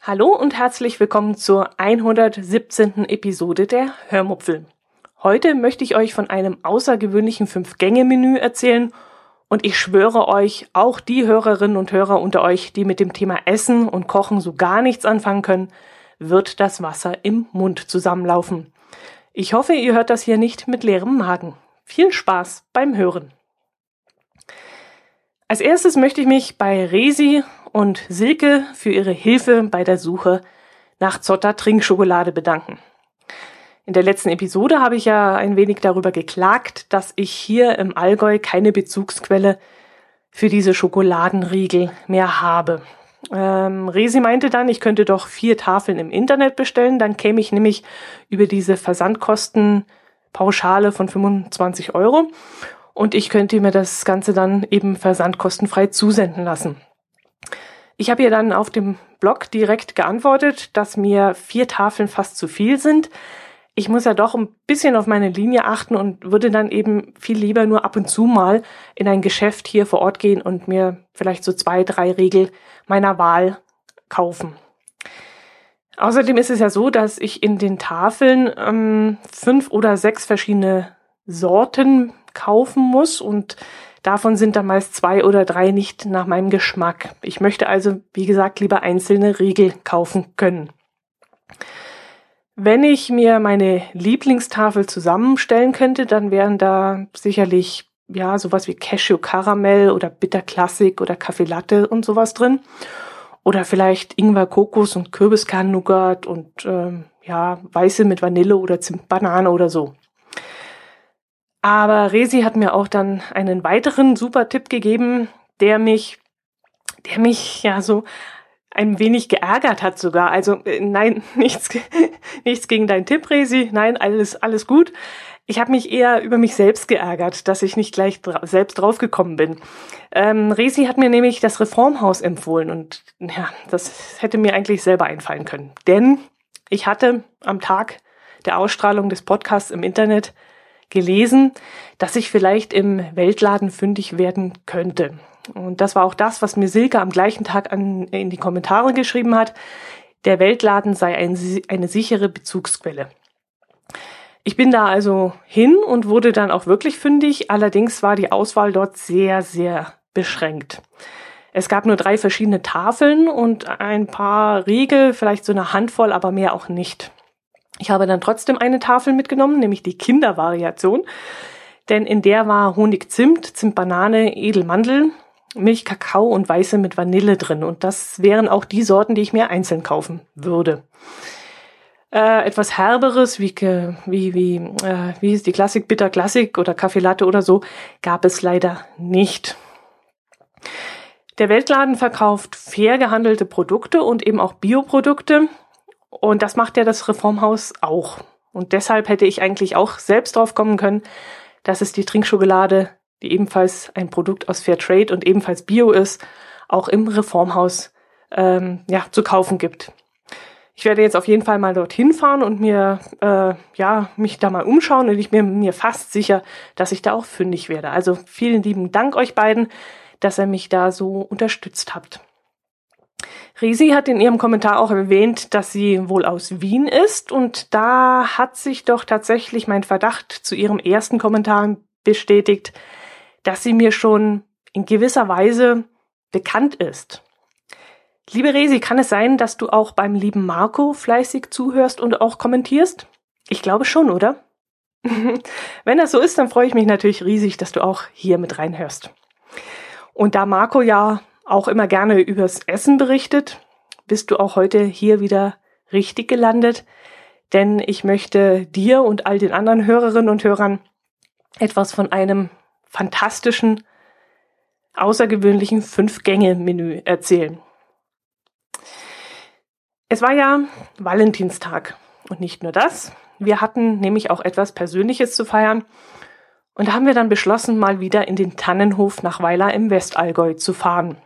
Hallo und herzlich willkommen zur 117. Episode der Hörmupfel. Heute möchte ich euch von einem außergewöhnlichen Fünf-Gänge-Menü erzählen und ich schwöre euch, auch die Hörerinnen und Hörer unter euch, die mit dem Thema Essen und Kochen so gar nichts anfangen können, wird das Wasser im Mund zusammenlaufen. Ich hoffe, ihr hört das hier nicht mit leerem Magen. Viel Spaß beim Hören. Als erstes möchte ich mich bei Resi und Silke für ihre Hilfe bei der Suche nach Zotter Trinkschokolade bedanken. In der letzten Episode habe ich ja ein wenig darüber geklagt, dass ich hier im Allgäu keine Bezugsquelle für diese Schokoladenriegel mehr habe. Ähm, Resi meinte dann, ich könnte doch vier Tafeln im Internet bestellen, dann käme ich nämlich über diese Versandkostenpauschale von 25 Euro und ich könnte mir das Ganze dann eben versandkostenfrei zusenden lassen. Ich habe ihr dann auf dem Blog direkt geantwortet, dass mir vier Tafeln fast zu viel sind. Ich muss ja doch ein bisschen auf meine Linie achten und würde dann eben viel lieber nur ab und zu mal in ein Geschäft hier vor Ort gehen und mir vielleicht so zwei, drei Riegel meiner Wahl kaufen. Außerdem ist es ja so, dass ich in den Tafeln ähm, fünf oder sechs verschiedene Sorten kaufen muss und Davon sind dann meist zwei oder drei nicht nach meinem Geschmack. Ich möchte also, wie gesagt, lieber einzelne Riegel kaufen können. Wenn ich mir meine Lieblingstafel zusammenstellen könnte, dann wären da sicherlich ja sowas wie Cashew Karamell oder Bitter Classic oder Kaffee Latte und sowas drin. Oder vielleicht Ingwer Kokos und Kürbiskern Nougat und ähm, ja Weiße mit Vanille oder Zimt Banane oder so. Aber Resi hat mir auch dann einen weiteren super Tipp gegeben, der mich, der mich ja so ein wenig geärgert hat sogar. Also äh, nein, nichts, nichts gegen deinen Tipp, Resi. Nein, alles, alles gut. Ich habe mich eher über mich selbst geärgert, dass ich nicht gleich dra selbst draufgekommen bin. Ähm, Resi hat mir nämlich das Reformhaus empfohlen und ja, das hätte mir eigentlich selber einfallen können. Denn ich hatte am Tag der Ausstrahlung des Podcasts im Internet gelesen, dass ich vielleicht im Weltladen fündig werden könnte. Und das war auch das, was mir Silke am gleichen Tag an, in die Kommentare geschrieben hat. Der Weltladen sei ein, eine sichere Bezugsquelle. Ich bin da also hin und wurde dann auch wirklich fündig. Allerdings war die Auswahl dort sehr, sehr beschränkt. Es gab nur drei verschiedene Tafeln und ein paar Riegel, vielleicht so eine Handvoll, aber mehr auch nicht. Ich habe dann trotzdem eine Tafel mitgenommen, nämlich die Kindervariation, denn in der war Honig Zimt, Zimtbanane, Edelmandel, Milch Kakao und Weiße mit Vanille drin. Und das wären auch die Sorten, die ich mir einzeln kaufen würde. Äh, etwas herberes, wie, wie, wie, äh, wie ist die Klassik, Bitter Klassik oder Kaffee Latte oder so, gab es leider nicht. Der Weltladen verkauft fair gehandelte Produkte und eben auch Bioprodukte. Und das macht ja das Reformhaus auch. Und deshalb hätte ich eigentlich auch selbst drauf kommen können, dass es die Trinkschokolade, die ebenfalls ein Produkt aus Fairtrade und ebenfalls Bio ist, auch im Reformhaus ähm, ja, zu kaufen gibt. Ich werde jetzt auf jeden Fall mal dorthin fahren und mir äh, ja mich da mal umschauen und ich bin mir fast sicher, dass ich da auch fündig werde. Also vielen lieben Dank euch beiden, dass ihr mich da so unterstützt habt. Risi hat in ihrem Kommentar auch erwähnt, dass sie wohl aus Wien ist und da hat sich doch tatsächlich mein Verdacht zu ihrem ersten Kommentar bestätigt, dass sie mir schon in gewisser Weise bekannt ist. Liebe Resi, kann es sein, dass du auch beim lieben Marco fleißig zuhörst und auch kommentierst? Ich glaube schon, oder? Wenn das so ist, dann freue ich mich natürlich riesig, dass du auch hier mit reinhörst. Und da Marco ja auch immer gerne übers Essen berichtet, bist du auch heute hier wieder richtig gelandet, denn ich möchte dir und all den anderen Hörerinnen und Hörern etwas von einem fantastischen, außergewöhnlichen Fünf-Gänge-Menü erzählen. Es war ja Valentinstag und nicht nur das. Wir hatten nämlich auch etwas Persönliches zu feiern und da haben wir dann beschlossen, mal wieder in den Tannenhof nach Weiler im Westallgäu zu fahren.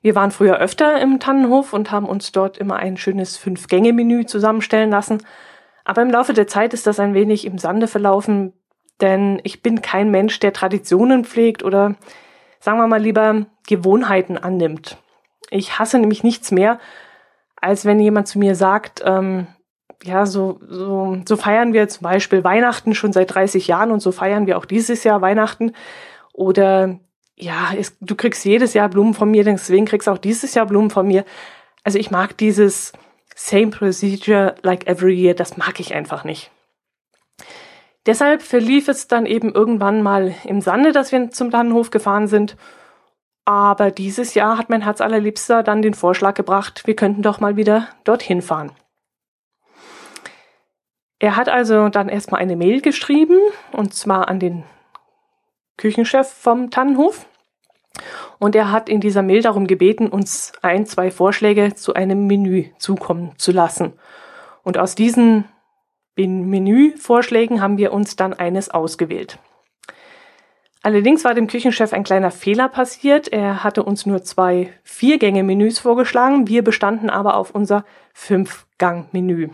Wir waren früher öfter im Tannenhof und haben uns dort immer ein schönes Fünf-Gänge-Menü zusammenstellen lassen. Aber im Laufe der Zeit ist das ein wenig im Sande verlaufen, denn ich bin kein Mensch, der Traditionen pflegt oder sagen wir mal lieber Gewohnheiten annimmt. Ich hasse nämlich nichts mehr, als wenn jemand zu mir sagt, ähm, ja, so, so, so feiern wir zum Beispiel Weihnachten schon seit 30 Jahren und so feiern wir auch dieses Jahr Weihnachten. Oder ja, es, du kriegst jedes Jahr Blumen von mir, deswegen kriegst du auch dieses Jahr Blumen von mir. Also ich mag dieses same procedure like every year, das mag ich einfach nicht. Deshalb verlief es dann eben irgendwann mal im Sande, dass wir zum Tannenhof gefahren sind. Aber dieses Jahr hat mein Herz allerliebster dann den Vorschlag gebracht, wir könnten doch mal wieder dorthin fahren. Er hat also dann erstmal eine Mail geschrieben, und zwar an den Küchenchef vom Tannenhof. Und er hat in dieser Mail darum gebeten, uns ein, zwei Vorschläge zu einem Menü zukommen zu lassen. Und aus diesen Menüvorschlägen haben wir uns dann eines ausgewählt. Allerdings war dem Küchenchef ein kleiner Fehler passiert. Er hatte uns nur zwei Viergänge-Menüs vorgeschlagen. Wir bestanden aber auf unser Fünf-Gang-Menü.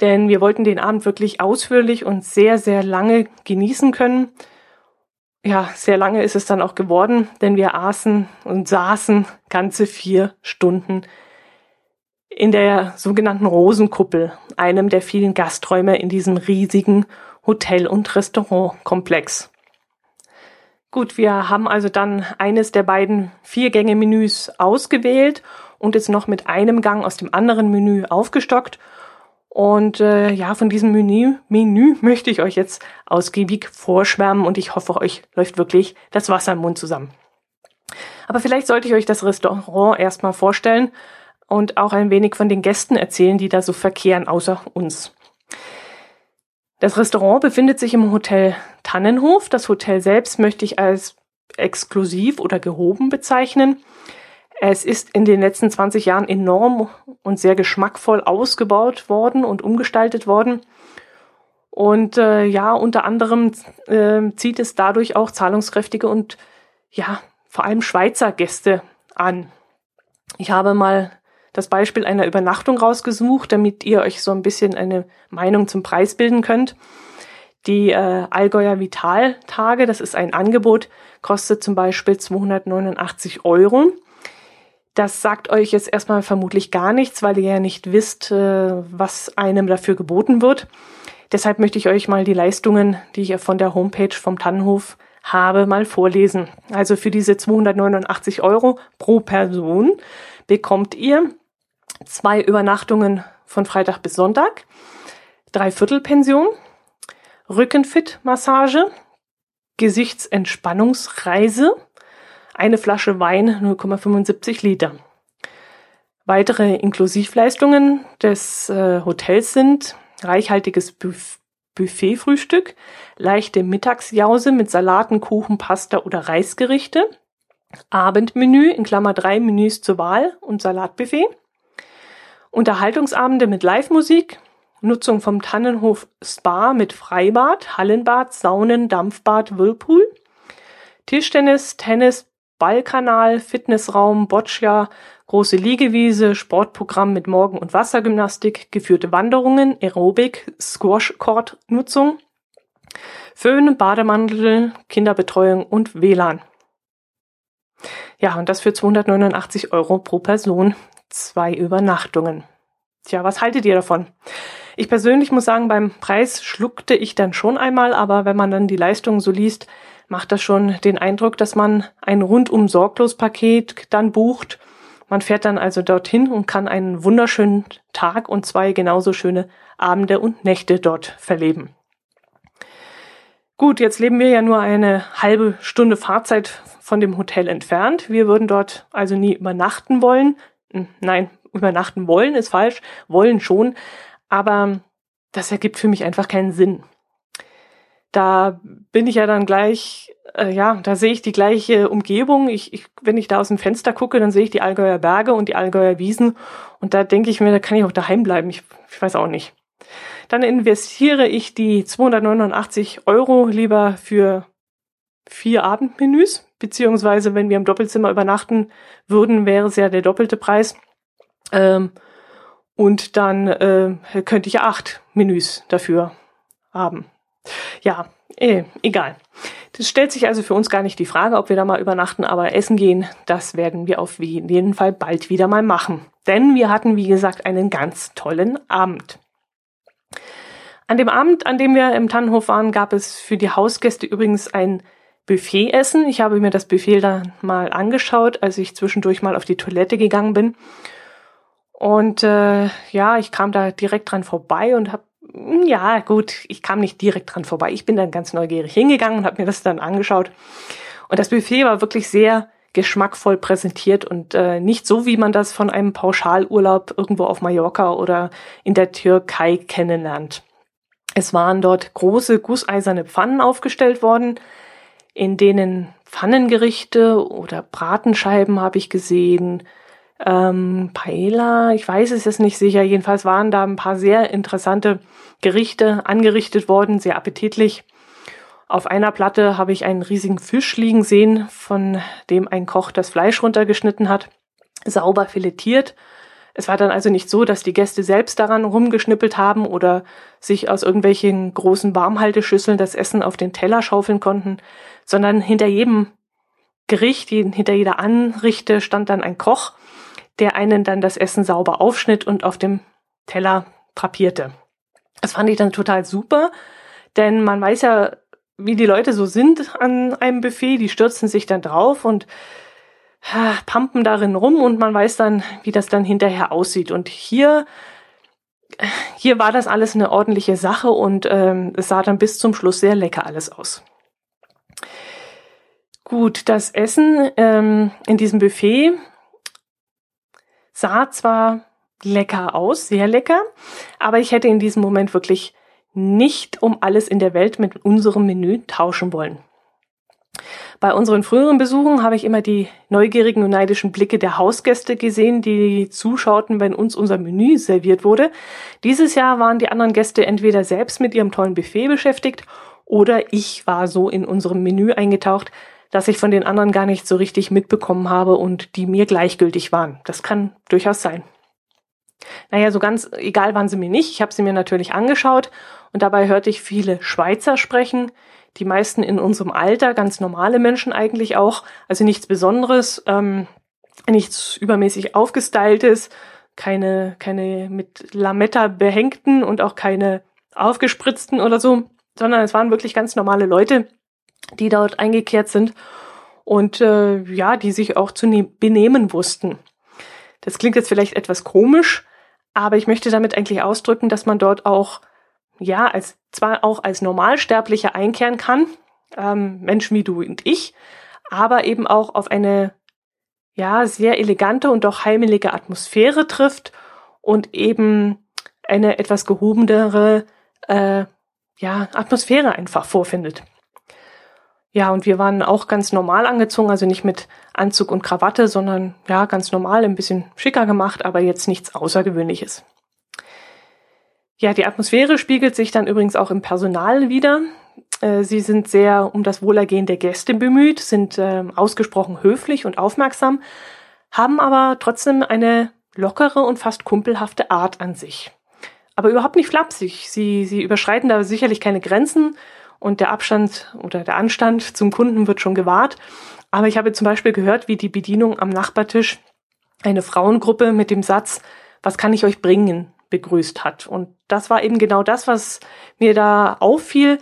Denn wir wollten den Abend wirklich ausführlich und sehr, sehr lange genießen können. Ja, sehr lange ist es dann auch geworden, denn wir aßen und saßen ganze vier Stunden in der sogenannten Rosenkuppel, einem der vielen Gasträume in diesem riesigen Hotel- und Restaurantkomplex. Gut, wir haben also dann eines der beiden Viergänge-Menüs ausgewählt und es noch mit einem Gang aus dem anderen Menü aufgestockt. Und äh, ja, von diesem Menü, Menü möchte ich euch jetzt ausgiebig vorschwärmen und ich hoffe, euch läuft wirklich das Wasser im Mund zusammen. Aber vielleicht sollte ich euch das Restaurant erstmal vorstellen und auch ein wenig von den Gästen erzählen, die da so verkehren, außer uns. Das Restaurant befindet sich im Hotel Tannenhof. Das Hotel selbst möchte ich als exklusiv oder gehoben bezeichnen. Es ist in den letzten 20 Jahren enorm und sehr geschmackvoll ausgebaut worden und umgestaltet worden. Und äh, ja, unter anderem äh, zieht es dadurch auch zahlungskräftige und ja, vor allem Schweizer Gäste an. Ich habe mal das Beispiel einer Übernachtung rausgesucht, damit ihr euch so ein bisschen eine Meinung zum Preis bilden könnt. Die äh, Allgäuer Vital-Tage, das ist ein Angebot, kostet zum Beispiel 289 Euro. Das sagt euch jetzt erstmal vermutlich gar nichts, weil ihr ja nicht wisst, äh, was einem dafür geboten wird. Deshalb möchte ich euch mal die Leistungen, die ich von der Homepage vom Tannenhof habe, mal vorlesen. Also für diese 289 Euro pro Person bekommt ihr zwei Übernachtungen von Freitag bis Sonntag, Dreiviertelpension, Rückenfit-Massage, Gesichtsentspannungsreise, eine Flasche Wein 0,75 Liter. Weitere Inklusivleistungen des äh, Hotels sind reichhaltiges Buff Buffetfrühstück, leichte Mittagsjause mit Salaten, Kuchen, Pasta oder Reisgerichte, Abendmenü in Klammer drei Menüs zur Wahl und Salatbuffet, Unterhaltungsabende mit Live-Musik, Nutzung vom Tannenhof Spa mit Freibad, Hallenbad, Saunen, Dampfbad, Whirlpool, Tischtennis, Tennis, Ballkanal, Fitnessraum, Boccia, große Liegewiese, Sportprogramm mit Morgen- und Wassergymnastik, geführte Wanderungen, Aerobik, Squash-Court-Nutzung, Föhn, Bademantel, Kinderbetreuung und WLAN. Ja, und das für 289 Euro pro Person zwei Übernachtungen. Tja, was haltet ihr davon? Ich persönlich muss sagen, beim Preis schluckte ich dann schon einmal, aber wenn man dann die Leistungen so liest, macht das schon den Eindruck, dass man ein rundum sorglos Paket dann bucht. Man fährt dann also dorthin und kann einen wunderschönen Tag und zwei genauso schöne Abende und Nächte dort verleben. Gut, jetzt leben wir ja nur eine halbe Stunde Fahrzeit von dem Hotel entfernt. Wir würden dort also nie übernachten wollen, nein, übernachten wollen ist falsch, wollen schon, aber das ergibt für mich einfach keinen Sinn. Da bin ich ja dann gleich, äh, ja, da sehe ich die gleiche Umgebung. Ich, ich, wenn ich da aus dem Fenster gucke, dann sehe ich die Allgäuer Berge und die Allgäuer Wiesen und da denke ich mir, da kann ich auch daheim bleiben. Ich, ich weiß auch nicht. Dann investiere ich die 289 Euro lieber für vier Abendmenüs, beziehungsweise wenn wir im Doppelzimmer übernachten würden, wäre es ja der doppelte Preis. Ähm, Und dann äh, könnte ich acht Menüs dafür haben. Ja, eh, egal. Das stellt sich also für uns gar nicht die Frage, ob wir da mal übernachten, aber essen gehen, das werden wir auf jeden Fall bald wieder mal machen. Denn wir hatten, wie gesagt, einen ganz tollen Abend. An dem Abend, an dem wir im Tannenhof waren, gab es für die Hausgäste übrigens ein Buffetessen. Ich habe mir das Buffet dann mal angeschaut, als ich zwischendurch mal auf die Toilette gegangen bin. Und äh, ja, ich kam da direkt dran vorbei und habe hm, ja, gut, ich kam nicht direkt dran vorbei. Ich bin dann ganz neugierig hingegangen und habe mir das dann angeschaut. Und das Buffet war wirklich sehr geschmackvoll präsentiert und äh, nicht so, wie man das von einem Pauschalurlaub irgendwo auf Mallorca oder in der Türkei kennenlernt. Es waren dort große gusseiserne Pfannen aufgestellt worden, in denen Pfannengerichte oder Bratenscheiben habe ich gesehen, ähm, Paella, ich weiß es jetzt nicht sicher. Jedenfalls waren da ein paar sehr interessante Gerichte angerichtet worden, sehr appetitlich. Auf einer Platte habe ich einen riesigen Fisch liegen sehen, von dem ein Koch das Fleisch runtergeschnitten hat, sauber filetiert. Es war dann also nicht so, dass die Gäste selbst daran rumgeschnippelt haben oder sich aus irgendwelchen großen Warmhalteschüsseln das Essen auf den Teller schaufeln konnten, sondern hinter jedem Gericht, hinter jeder Anrichte stand dann ein Koch, der einen dann das Essen sauber aufschnitt und auf dem Teller drapierte. Das fand ich dann total super, denn man weiß ja, wie die Leute so sind an einem Buffet, die stürzen sich dann drauf und pumpen darin rum und man weiß dann, wie das dann hinterher aussieht. Und hier, hier war das alles eine ordentliche Sache und ähm, es sah dann bis zum Schluss sehr lecker alles aus. Gut, das Essen ähm, in diesem Buffet sah zwar lecker aus, sehr lecker, aber ich hätte in diesem Moment wirklich nicht um alles in der Welt mit unserem Menü tauschen wollen. Bei unseren früheren Besuchen habe ich immer die neugierigen und neidischen Blicke der Hausgäste gesehen, die zuschauten, wenn uns unser Menü serviert wurde. Dieses Jahr waren die anderen Gäste entweder selbst mit ihrem tollen Buffet beschäftigt oder ich war so in unserem Menü eingetaucht, dass ich von den anderen gar nicht so richtig mitbekommen habe und die mir gleichgültig waren. Das kann durchaus sein. Naja, so ganz egal waren sie mir nicht. Ich habe sie mir natürlich angeschaut und dabei hörte ich viele Schweizer sprechen, die meisten in unserem Alter, ganz normale Menschen eigentlich auch, also nichts Besonderes, ähm, nichts übermäßig aufgestyltes, keine, keine mit Lametta behängten und auch keine aufgespritzten oder so, sondern es waren wirklich ganz normale Leute, die dort eingekehrt sind und äh, ja, die sich auch zu ne benehmen wussten. Das klingt jetzt vielleicht etwas komisch, aber ich möchte damit eigentlich ausdrücken, dass man dort auch ja als zwar auch als Normalsterblicher einkehren kann, ähm, Menschen wie du und ich, aber eben auch auf eine ja sehr elegante und doch heimelige Atmosphäre trifft und eben eine etwas gehobenere äh, ja Atmosphäre einfach vorfindet. Ja, und wir waren auch ganz normal angezogen, also nicht mit Anzug und Krawatte, sondern ja, ganz normal, ein bisschen schicker gemacht, aber jetzt nichts Außergewöhnliches. Ja, die Atmosphäre spiegelt sich dann übrigens auch im Personal wieder. Äh, sie sind sehr um das Wohlergehen der Gäste bemüht, sind äh, ausgesprochen höflich und aufmerksam, haben aber trotzdem eine lockere und fast kumpelhafte Art an sich. Aber überhaupt nicht flapsig. Sie, sie überschreiten da sicherlich keine Grenzen und der Abstand oder der Anstand zum Kunden wird schon gewahrt. Aber ich habe zum Beispiel gehört, wie die Bedienung am Nachbartisch eine Frauengruppe mit dem Satz, was kann ich euch bringen, begrüßt hat. Und das war eben genau das, was mir da auffiel.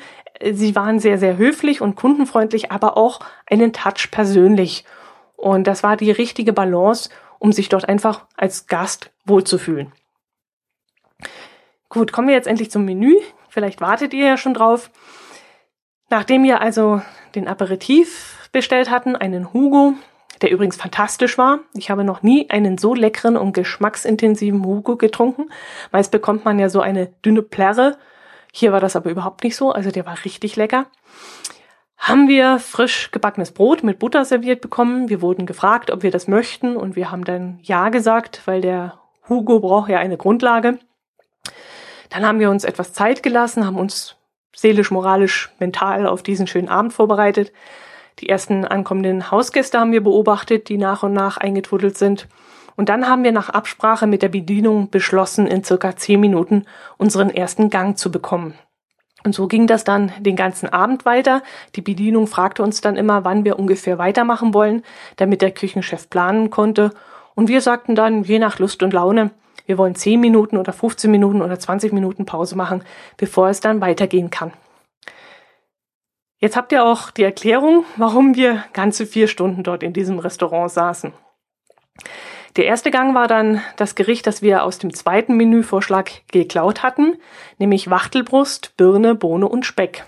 Sie waren sehr, sehr höflich und kundenfreundlich, aber auch einen Touch persönlich. Und das war die richtige Balance, um sich dort einfach als Gast wohlzufühlen. Gut, kommen wir jetzt endlich zum Menü. Vielleicht wartet ihr ja schon drauf. Nachdem wir also den Aperitif bestellt hatten, einen Hugo, der übrigens fantastisch war. Ich habe noch nie einen so leckeren und geschmacksintensiven Hugo getrunken. Meist bekommt man ja so eine dünne Plärre. Hier war das aber überhaupt nicht so, also der war richtig lecker. Haben wir frisch gebackenes Brot mit Butter serviert bekommen. Wir wurden gefragt, ob wir das möchten und wir haben dann Ja gesagt, weil der Hugo braucht ja eine Grundlage. Dann haben wir uns etwas Zeit gelassen, haben uns seelisch, moralisch, mental auf diesen schönen Abend vorbereitet. Die ersten ankommenden Hausgäste haben wir beobachtet, die nach und nach eingetrudelt sind. Und dann haben wir nach Absprache mit der Bedienung beschlossen, in circa zehn Minuten unseren ersten Gang zu bekommen. Und so ging das dann den ganzen Abend weiter. Die Bedienung fragte uns dann immer, wann wir ungefähr weitermachen wollen, damit der Küchenchef planen konnte. Und wir sagten dann, je nach Lust und Laune, wir wollen 10 Minuten oder 15 Minuten oder 20 Minuten Pause machen, bevor es dann weitergehen kann. Jetzt habt ihr auch die Erklärung, warum wir ganze vier Stunden dort in diesem Restaurant saßen. Der erste Gang war dann das Gericht, das wir aus dem zweiten Menüvorschlag geklaut hatten, nämlich Wachtelbrust, Birne, Bohne und Speck.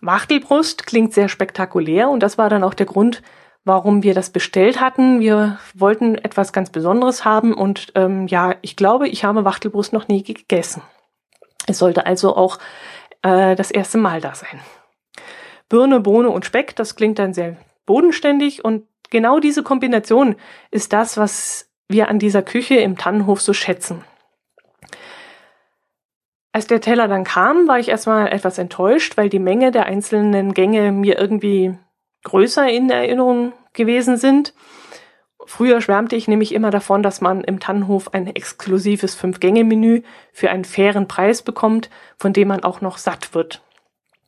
Wachtelbrust klingt sehr spektakulär und das war dann auch der Grund, warum wir das bestellt hatten. Wir wollten etwas ganz Besonderes haben und ähm, ja, ich glaube, ich habe Wachtelbrust noch nie gegessen. Es sollte also auch äh, das erste Mal da sein. Birne, Bohne und Speck, das klingt dann sehr bodenständig und genau diese Kombination ist das, was wir an dieser Küche im Tannenhof so schätzen. Als der Teller dann kam, war ich erstmal etwas enttäuscht, weil die Menge der einzelnen Gänge mir irgendwie größer in Erinnerung gewesen sind. Früher schwärmte ich nämlich immer davon, dass man im Tannenhof ein exklusives Fünf-Gänge-Menü für einen fairen Preis bekommt, von dem man auch noch satt wird.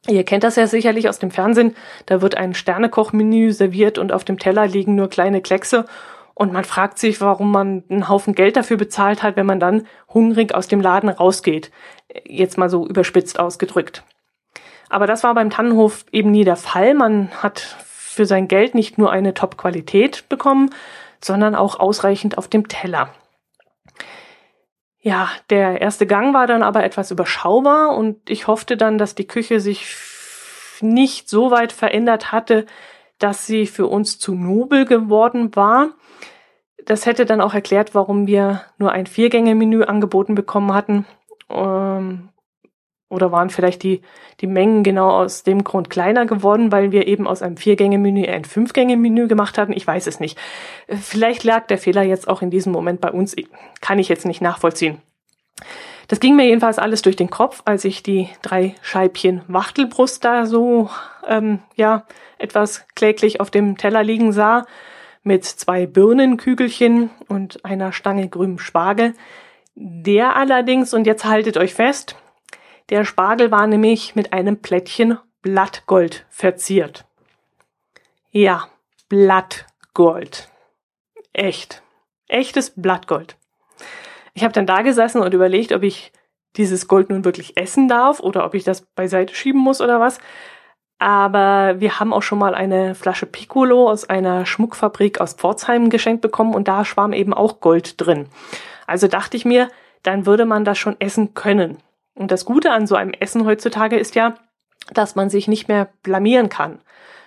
Ihr kennt das ja sicherlich aus dem Fernsehen. Da wird ein Sternekochmenü serviert und auf dem Teller liegen nur kleine Kleckse. Und man fragt sich, warum man einen Haufen Geld dafür bezahlt hat, wenn man dann hungrig aus dem Laden rausgeht. Jetzt mal so überspitzt ausgedrückt. Aber das war beim Tannenhof eben nie der Fall. Man hat für sein Geld nicht nur eine Top-Qualität bekommen, sondern auch ausreichend auf dem Teller. Ja, der erste Gang war dann aber etwas überschaubar und ich hoffte dann, dass die Küche sich nicht so weit verändert hatte, dass sie für uns zu nobel geworden war. Das hätte dann auch erklärt, warum wir nur ein Viergänge-Menü angeboten bekommen hatten. Ähm, oder waren vielleicht die, die Mengen genau aus dem Grund kleiner geworden, weil wir eben aus einem Viergänge-Menü ein Fünfgänge-Menü gemacht hatten? Ich weiß es nicht. Vielleicht lag der Fehler jetzt auch in diesem Moment bei uns. Kann ich jetzt nicht nachvollziehen. Das ging mir jedenfalls alles durch den Kopf, als ich die drei Scheibchen Wachtelbrust da so, ähm, ja, etwas kläglich auf dem Teller liegen sah, mit zwei Birnenkügelchen und einer Stange grünem Spargel. Der allerdings, und jetzt haltet euch fest, der Spargel war nämlich mit einem Plättchen Blattgold verziert. Ja, Blattgold. Echt. Echtes Blattgold. Ich habe dann da gesessen und überlegt, ob ich dieses Gold nun wirklich essen darf oder ob ich das beiseite schieben muss oder was. Aber wir haben auch schon mal eine Flasche Piccolo aus einer Schmuckfabrik aus Pforzheim geschenkt bekommen und da schwamm eben auch Gold drin. Also dachte ich mir, dann würde man das schon essen können. Und das Gute an so einem Essen heutzutage ist ja, dass man sich nicht mehr blamieren kann.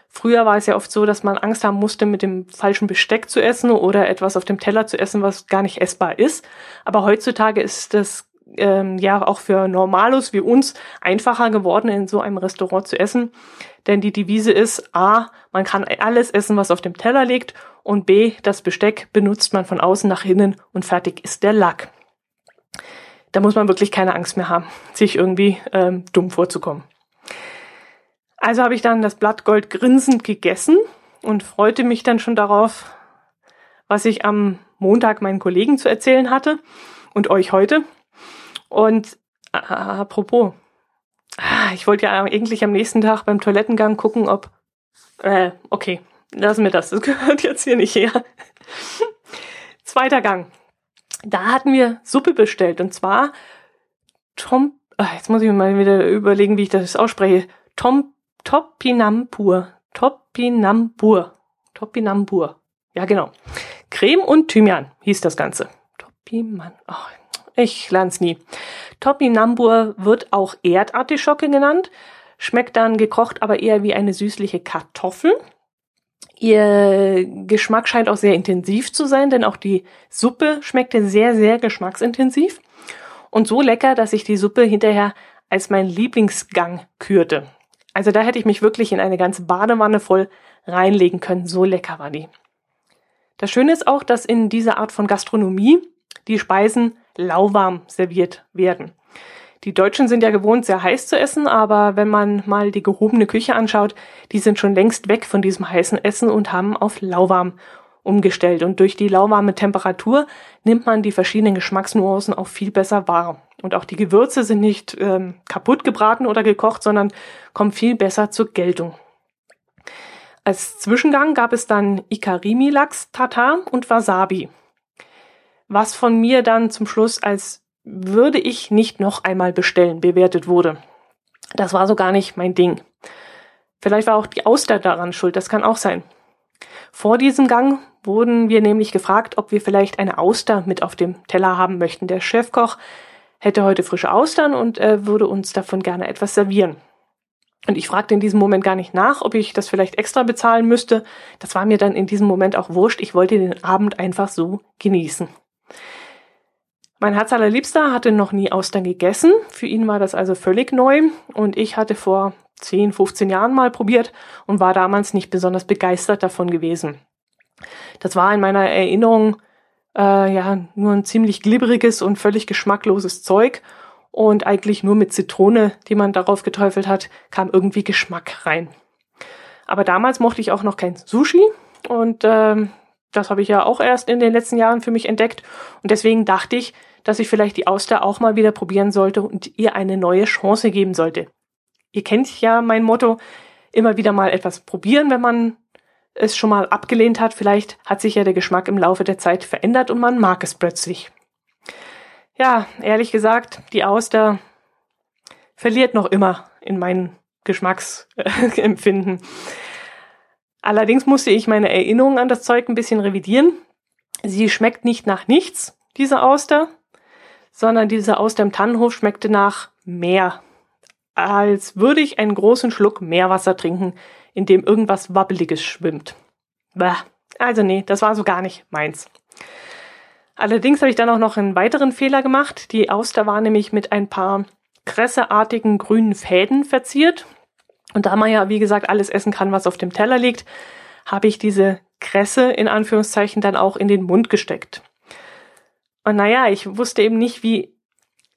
Früher war es ja oft so, dass man Angst haben musste, mit dem falschen Besteck zu essen oder etwas auf dem Teller zu essen, was gar nicht essbar ist. Aber heutzutage ist das ähm, ja auch für Normalos wie uns einfacher geworden, in so einem Restaurant zu essen. Denn die Devise ist A, man kann alles essen, was auf dem Teller liegt und B, das Besteck benutzt man von außen nach innen und fertig ist der Lack da muss man wirklich keine Angst mehr haben, sich irgendwie ähm, dumm vorzukommen. Also habe ich dann das Blattgold grinsend gegessen und freute mich dann schon darauf, was ich am Montag meinen Kollegen zu erzählen hatte und euch heute. Und äh, apropos, ah, ich wollte ja eigentlich am nächsten Tag beim Toilettengang gucken, ob. Äh, okay, lassen wir das. Das gehört jetzt hier nicht her. Zweiter Gang da hatten wir Suppe bestellt und zwar Tom, ach, jetzt muss ich mir mal wieder überlegen, wie ich das ausspreche. Tom, Topinampur. Topinampur. Topinampur. Ja, genau. Creme und Thymian hieß das Ganze. Topiman. Ach, ich lern's nie. Topinambur wird auch Erdartischocke genannt. Schmeckt dann gekocht aber eher wie eine süßliche Kartoffel. Ihr Geschmack scheint auch sehr intensiv zu sein, denn auch die Suppe schmeckte sehr, sehr geschmacksintensiv und so lecker, dass ich die Suppe hinterher als mein Lieblingsgang kürte. Also da hätte ich mich wirklich in eine ganze Badewanne voll reinlegen können. So lecker war die. Das Schöne ist auch, dass in dieser Art von Gastronomie die Speisen lauwarm serviert werden. Die Deutschen sind ja gewohnt, sehr heiß zu essen, aber wenn man mal die gehobene Küche anschaut, die sind schon längst weg von diesem heißen Essen und haben auf lauwarm umgestellt und durch die lauwarme Temperatur nimmt man die verschiedenen Geschmacksnuancen auch viel besser wahr. Und auch die Gewürze sind nicht ähm, kaputt gebraten oder gekocht, sondern kommen viel besser zur Geltung. Als Zwischengang gab es dann Ikarimi-Lachs, Tatar und Wasabi. Was von mir dann zum Schluss als würde ich nicht noch einmal bestellen bewertet wurde. Das war so gar nicht mein Ding. Vielleicht war auch die Auster daran schuld, das kann auch sein. Vor diesem Gang wurden wir nämlich gefragt, ob wir vielleicht eine Auster mit auf dem Teller haben möchten. Der Chefkoch hätte heute frische Austern und er würde uns davon gerne etwas servieren. Und ich fragte in diesem Moment gar nicht nach, ob ich das vielleicht extra bezahlen müsste. Das war mir dann in diesem Moment auch wurscht. Ich wollte den Abend einfach so genießen. Mein Herz allerliebster hatte noch nie Austern gegessen. Für ihn war das also völlig neu. Und ich hatte vor 10, 15 Jahren mal probiert und war damals nicht besonders begeistert davon gewesen. Das war in meiner Erinnerung äh, ja nur ein ziemlich glibberiges und völlig geschmackloses Zeug und eigentlich nur mit Zitrone, die man darauf geteufelt hat, kam irgendwie Geschmack rein. Aber damals mochte ich auch noch kein Sushi und äh, das habe ich ja auch erst in den letzten Jahren für mich entdeckt und deswegen dachte ich, dass ich vielleicht die Auster auch mal wieder probieren sollte und ihr eine neue Chance geben sollte. Ihr kennt ja mein Motto, immer wieder mal etwas probieren, wenn man es schon mal abgelehnt hat. Vielleicht hat sich ja der Geschmack im Laufe der Zeit verändert und man mag es plötzlich. Ja, ehrlich gesagt, die Auster verliert noch immer in meinen Geschmacksempfinden. Allerdings musste ich meine Erinnerung an das Zeug ein bisschen revidieren. Sie schmeckt nicht nach nichts, diese Auster, sondern diese Auster im Tannenhof schmeckte nach Meer als würde ich einen großen Schluck Meerwasser trinken, in dem irgendwas Wabbeliges schwimmt. Bäh. Also nee, das war so gar nicht meins. Allerdings habe ich dann auch noch einen weiteren Fehler gemacht. Die Auster war nämlich mit ein paar kresseartigen grünen Fäden verziert. Und da man ja, wie gesagt, alles essen kann, was auf dem Teller liegt, habe ich diese Kresse in Anführungszeichen dann auch in den Mund gesteckt. Und naja, ich wusste eben nicht, wie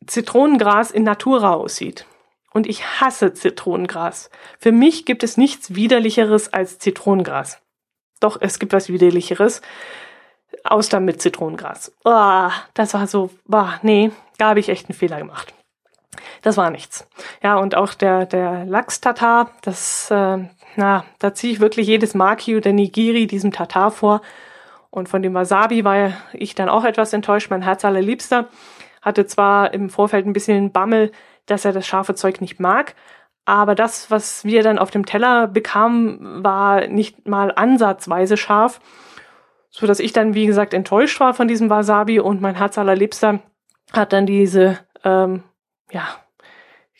Zitronengras in Natura aussieht. Und ich hasse Zitronengras. Für mich gibt es nichts widerlicheres als Zitronengras. Doch, es gibt was widerlicheres. Austern mit Zitronengras. Oh, das war so, boah, nee, da habe ich echt einen Fehler gemacht. Das war nichts. Ja, und auch der, der Lachs-Tatar, das, äh, na, da ziehe ich wirklich jedes Maki oder Nigiri diesem Tatar vor. Und von dem Wasabi war ich dann auch etwas enttäuscht. Mein Herz allerliebster hatte zwar im Vorfeld ein bisschen Bammel, dass er das scharfe Zeug nicht mag. Aber das, was wir dann auf dem Teller bekamen, war nicht mal ansatzweise scharf, so dass ich dann, wie gesagt, enttäuscht war von diesem Wasabi und mein Herz allerliebster hat dann diese, ähm, ja,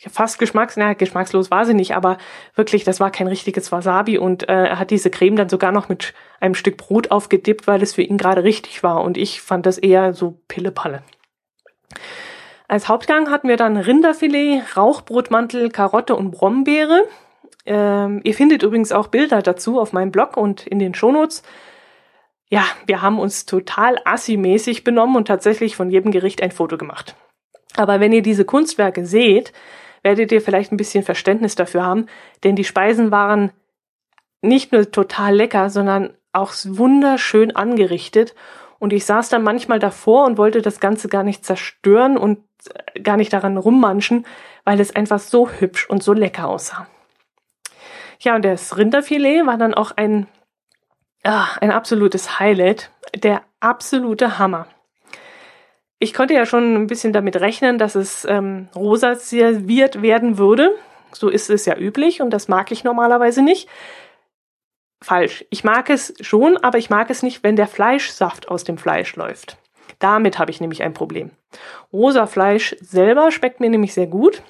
fast geschmacks, naja, geschmackslos war sie nicht, aber wirklich, das war kein richtiges Wasabi und äh, er hat diese Creme dann sogar noch mit einem Stück Brot aufgedippt, weil es für ihn gerade richtig war und ich fand das eher so Pillepalle. Als Hauptgang hatten wir dann Rinderfilet, Rauchbrotmantel, Karotte und Brombeere. Ähm, ihr findet übrigens auch Bilder dazu auf meinem Blog und in den Shownotes. Ja, wir haben uns total assi-mäßig benommen und tatsächlich von jedem Gericht ein Foto gemacht. Aber wenn ihr diese Kunstwerke seht, werdet ihr vielleicht ein bisschen Verständnis dafür haben, denn die Speisen waren nicht nur total lecker, sondern auch wunderschön angerichtet und ich saß dann manchmal davor und wollte das Ganze gar nicht zerstören und äh, gar nicht daran rummanschen, weil es einfach so hübsch und so lecker aussah. Ja, und das Rinderfilet war dann auch ein, ah, ein absolutes Highlight, der absolute Hammer. Ich konnte ja schon ein bisschen damit rechnen, dass es ähm, rosa serviert werden würde. So ist es ja üblich und das mag ich normalerweise nicht falsch. Ich mag es schon, aber ich mag es nicht, wenn der Fleischsaft aus dem Fleisch läuft. Damit habe ich nämlich ein Problem. Rosa Fleisch selber schmeckt mir nämlich sehr gut.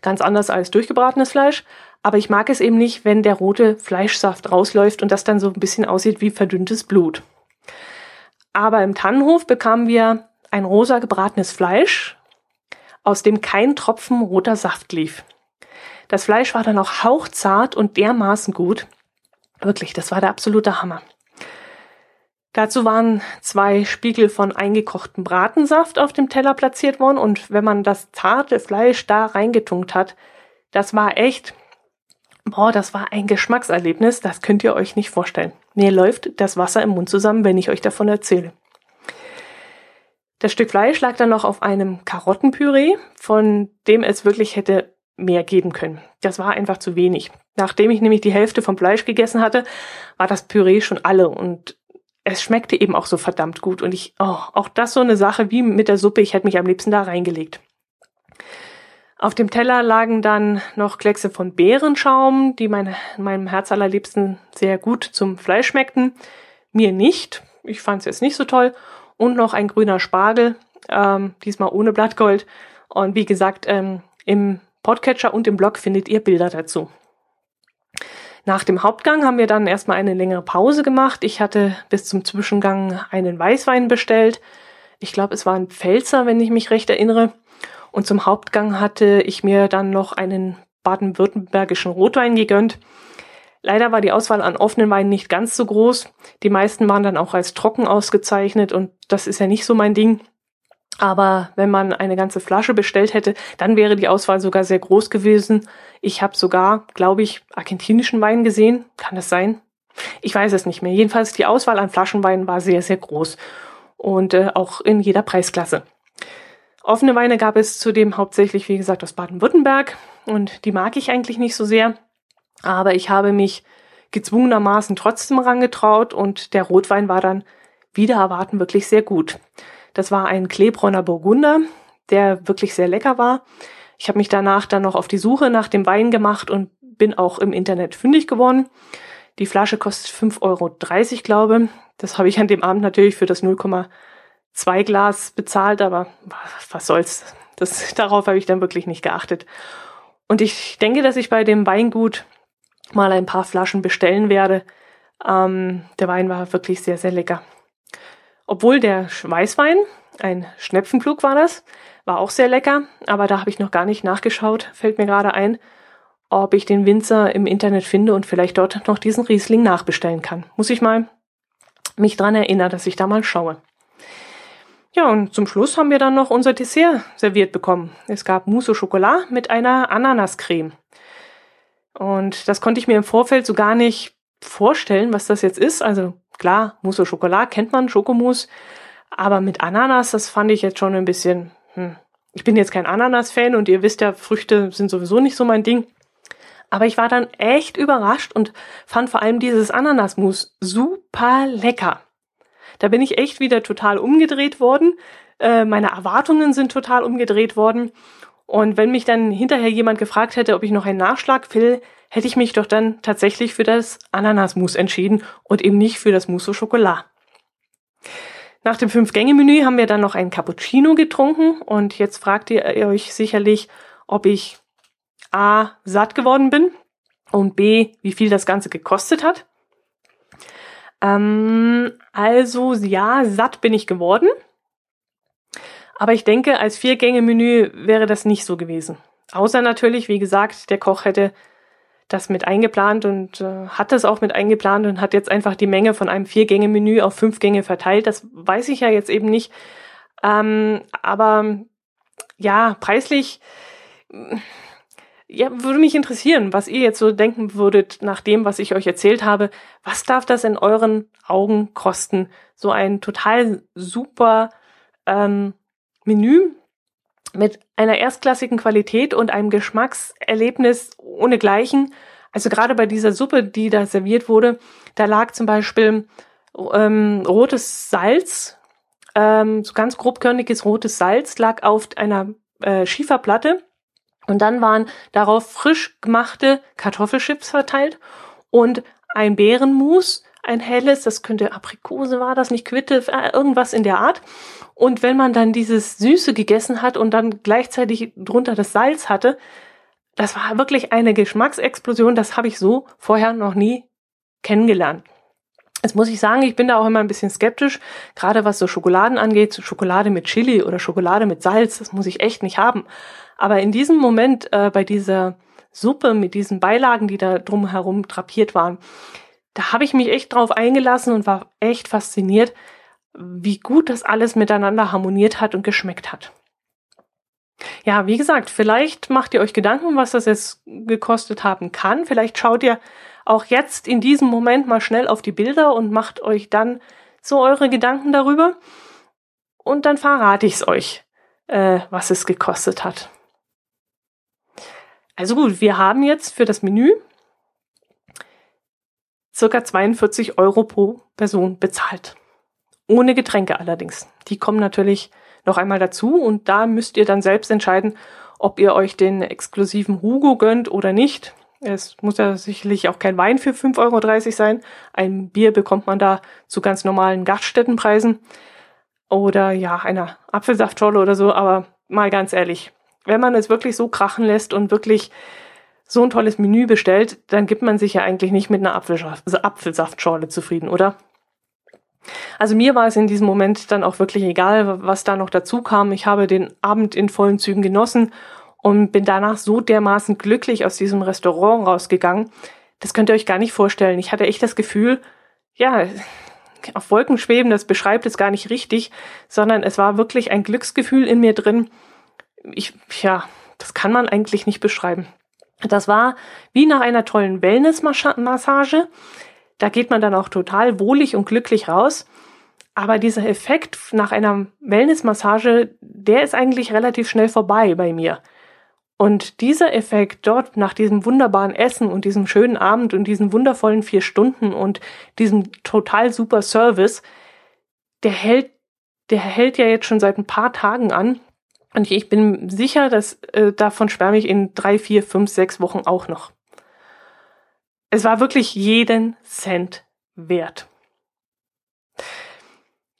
Ganz anders als durchgebratenes Fleisch. Aber ich mag es eben nicht, wenn der rote Fleischsaft rausläuft und das dann so ein bisschen aussieht wie verdünntes Blut. Aber im Tannenhof bekamen wir ein rosa gebratenes Fleisch, aus dem kein Tropfen roter Saft lief. Das Fleisch war dann auch hauchzart und dermaßen gut, Wirklich, das war der absolute Hammer. Dazu waren zwei Spiegel von eingekochtem Bratensaft auf dem Teller platziert worden und wenn man das zarte Fleisch da reingetunkt hat, das war echt Boah, das war ein Geschmackserlebnis, das könnt ihr euch nicht vorstellen. Mir läuft das Wasser im Mund zusammen, wenn ich euch davon erzähle. Das Stück Fleisch lag dann noch auf einem Karottenpüree, von dem es wirklich hätte mehr geben können. Das war einfach zu wenig. Nachdem ich nämlich die Hälfte vom Fleisch gegessen hatte, war das Püree schon alle und es schmeckte eben auch so verdammt gut. Und ich, oh, auch das so eine Sache wie mit der Suppe, ich hätte mich am liebsten da reingelegt. Auf dem Teller lagen dann noch Kleckse von Beerenschaum, die meine, meinem Herz allerliebsten sehr gut zum Fleisch schmeckten. Mir nicht. Ich fand es jetzt nicht so toll. Und noch ein grüner Spargel, ähm, diesmal ohne Blattgold. Und wie gesagt, ähm, im Podcatcher und im Blog findet ihr Bilder dazu. Nach dem Hauptgang haben wir dann erstmal eine längere Pause gemacht. Ich hatte bis zum Zwischengang einen Weißwein bestellt. Ich glaube, es war ein Pfälzer, wenn ich mich recht erinnere. Und zum Hauptgang hatte ich mir dann noch einen baden-württembergischen Rotwein gegönnt. Leider war die Auswahl an offenen Weinen nicht ganz so groß. Die meisten waren dann auch als trocken ausgezeichnet und das ist ja nicht so mein Ding. Aber wenn man eine ganze Flasche bestellt hätte, dann wäre die Auswahl sogar sehr groß gewesen. Ich habe sogar, glaube ich, argentinischen Wein gesehen. Kann das sein? Ich weiß es nicht mehr. Jedenfalls die Auswahl an Flaschenweinen war sehr, sehr groß. Und äh, auch in jeder Preisklasse. Offene Weine gab es zudem hauptsächlich, wie gesagt, aus Baden-Württemberg und die mag ich eigentlich nicht so sehr. Aber ich habe mich gezwungenermaßen trotzdem rangetraut und der Rotwein war dann wieder erwarten wirklich sehr gut. Das war ein Klebronner Burgunder, der wirklich sehr lecker war. Ich habe mich danach dann noch auf die Suche nach dem Wein gemacht und bin auch im Internet fündig geworden. Die Flasche kostet 5,30 Euro, glaube. Das habe ich an dem Abend natürlich für das 0, zwei Glas bezahlt, aber was soll's. Das, darauf habe ich dann wirklich nicht geachtet. Und ich denke, dass ich bei dem Weingut mal ein paar Flaschen bestellen werde. Ähm, der Wein war wirklich sehr, sehr lecker. Obwohl der Weißwein, ein Schnepfenklug war das, war auch sehr lecker, aber da habe ich noch gar nicht nachgeschaut, fällt mir gerade ein, ob ich den Winzer im Internet finde und vielleicht dort noch diesen Riesling nachbestellen kann. Muss ich mal mich dran erinnern, dass ich da mal schaue. Ja, und zum Schluss haben wir dann noch unser Dessert serviert bekommen. Es gab Mousse au Chocolat mit einer Ananascreme. Und das konnte ich mir im Vorfeld so gar nicht vorstellen, was das jetzt ist. Also klar, Mousse au Chocolat kennt man, Schokomousse. Aber mit Ananas, das fand ich jetzt schon ein bisschen, hm. Ich bin jetzt kein Ananas-Fan und ihr wisst ja, Früchte sind sowieso nicht so mein Ding. Aber ich war dann echt überrascht und fand vor allem dieses Ananasmus super lecker. Da bin ich echt wieder total umgedreht worden. Äh, meine Erwartungen sind total umgedreht worden. Und wenn mich dann hinterher jemand gefragt hätte, ob ich noch einen Nachschlag will, hätte ich mich doch dann tatsächlich für das Ananasmus entschieden und eben nicht für das Mousse au Chocolat. Nach dem Fünf-Gänge-Menü haben wir dann noch einen Cappuccino getrunken und jetzt fragt ihr euch sicherlich, ob ich A satt geworden bin und B, wie viel das Ganze gekostet hat. Ähm, also ja, satt bin ich geworden. Aber ich denke, als Vier-Gänge-Menü wäre das nicht so gewesen. Außer natürlich, wie gesagt, der Koch hätte das mit eingeplant und äh, hat das auch mit eingeplant und hat jetzt einfach die Menge von einem Vier-Gänge-Menü auf fünf Gänge verteilt. Das weiß ich ja jetzt eben nicht. Ähm, aber ja, preislich ja, würde mich interessieren, was ihr jetzt so denken würdet nach dem, was ich euch erzählt habe. Was darf das in euren Augen kosten? So ein total super ähm, Menü mit einer erstklassigen Qualität und einem Geschmackserlebnis ohnegleichen. Also gerade bei dieser Suppe, die da serviert wurde, da lag zum Beispiel ähm, rotes Salz, ähm, so ganz grobkörniges rotes Salz lag auf einer äh, Schieferplatte und dann waren darauf frisch gemachte Kartoffelchips verteilt und ein Beerenmus, ein helles, das könnte Aprikose war das, nicht Quitte, äh, irgendwas in der Art. Und wenn man dann dieses Süße gegessen hat und dann gleichzeitig drunter das Salz hatte, das war wirklich eine Geschmacksexplosion, das habe ich so vorher noch nie kennengelernt. Jetzt muss ich sagen, ich bin da auch immer ein bisschen skeptisch, gerade was so Schokoladen angeht, Schokolade mit Chili oder Schokolade mit Salz, das muss ich echt nicht haben. Aber in diesem Moment, äh, bei dieser Suppe mit diesen Beilagen, die da drumherum drapiert waren, da habe ich mich echt drauf eingelassen und war echt fasziniert, wie gut das alles miteinander harmoniert hat und geschmeckt hat. Ja, wie gesagt, vielleicht macht ihr euch Gedanken, was das jetzt gekostet haben kann. Vielleicht schaut ihr auch jetzt in diesem Moment mal schnell auf die Bilder und macht euch dann so eure Gedanken darüber. Und dann verrate ich es euch, äh, was es gekostet hat. Also gut, wir haben jetzt für das Menü circa 42 Euro pro Person bezahlt. Ohne Getränke allerdings. Die kommen natürlich noch einmal dazu und da müsst ihr dann selbst entscheiden, ob ihr euch den exklusiven Hugo gönnt oder nicht. Es muss ja sicherlich auch kein Wein für 5,30 Euro sein. Ein Bier bekommt man da zu ganz normalen Gaststättenpreisen. Oder ja, einer Apfelsaftschorle oder so. Aber mal ganz ehrlich, wenn man es wirklich so krachen lässt und wirklich so ein tolles Menü bestellt, dann gibt man sich ja eigentlich nicht mit einer Apfelsaftschorle zufrieden, oder? Also mir war es in diesem Moment dann auch wirklich egal, was da noch dazu kam. Ich habe den Abend in vollen Zügen genossen und bin danach so dermaßen glücklich aus diesem Restaurant rausgegangen. Das könnt ihr euch gar nicht vorstellen. Ich hatte echt das Gefühl, ja, auf Wolken schweben, das beschreibt es gar nicht richtig, sondern es war wirklich ein Glücksgefühl in mir drin. Ich, ja, das kann man eigentlich nicht beschreiben. Das war wie nach einer tollen Wellnessmassage. Da geht man dann auch total wohlig und glücklich raus. Aber dieser Effekt nach einer Wellnessmassage, der ist eigentlich relativ schnell vorbei bei mir. Und dieser Effekt dort nach diesem wunderbaren Essen und diesem schönen Abend und diesen wundervollen vier Stunden und diesem total super Service, der hält, der hält ja jetzt schon seit ein paar Tagen an. Und ich bin sicher, dass äh, davon schwärme ich in drei, vier, fünf, sechs Wochen auch noch. Es war wirklich jeden Cent wert.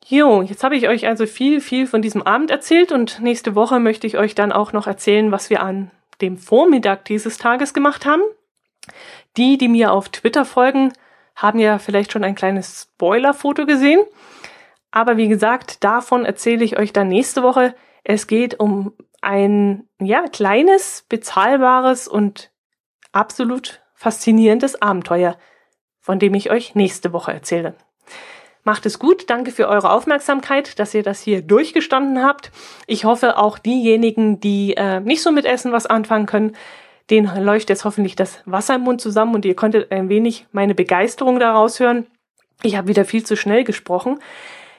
Jo, jetzt habe ich euch also viel, viel von diesem Abend erzählt und nächste Woche möchte ich euch dann auch noch erzählen, was wir an dem Vormittag dieses Tages gemacht haben. Die, die mir auf Twitter folgen, haben ja vielleicht schon ein kleines Spoiler-Foto gesehen. Aber wie gesagt, davon erzähle ich euch dann nächste Woche. Es geht um ein, ja, kleines, bezahlbares und absolut faszinierendes Abenteuer, von dem ich euch nächste Woche erzähle. Macht es gut. Danke für eure Aufmerksamkeit, dass ihr das hier durchgestanden habt. Ich hoffe, auch diejenigen, die äh, nicht so mit Essen was anfangen können, denen läuft jetzt hoffentlich das Wasser im Mund zusammen und ihr konntet ein wenig meine Begeisterung daraus hören. Ich habe wieder viel zu schnell gesprochen.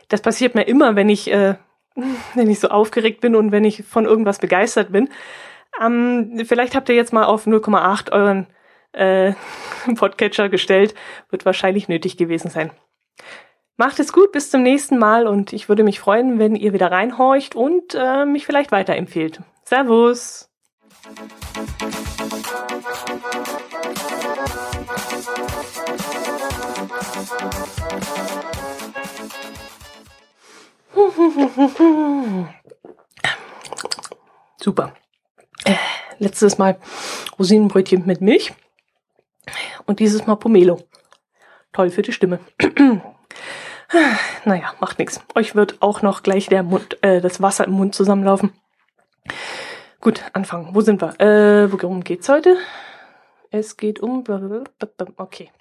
Das passiert mir immer, wenn ich, äh, wenn ich so aufgeregt bin und wenn ich von irgendwas begeistert bin. Ähm, vielleicht habt ihr jetzt mal auf 0,8 euren äh, Podcatcher gestellt. Wird wahrscheinlich nötig gewesen sein. Macht es gut, bis zum nächsten Mal und ich würde mich freuen, wenn ihr wieder reinhorcht und äh, mich vielleicht weiterempfehlt. Servus! Super. Äh, letztes Mal Rosinenbrötchen mit Milch und dieses Mal Pomelo. Toll für die Stimme. naja, macht nichts. Euch wird auch noch gleich der Mund, äh, das Wasser im Mund zusammenlaufen. Gut, anfangen. Wo sind wir? Äh, worum geht's heute? Es geht um. Okay.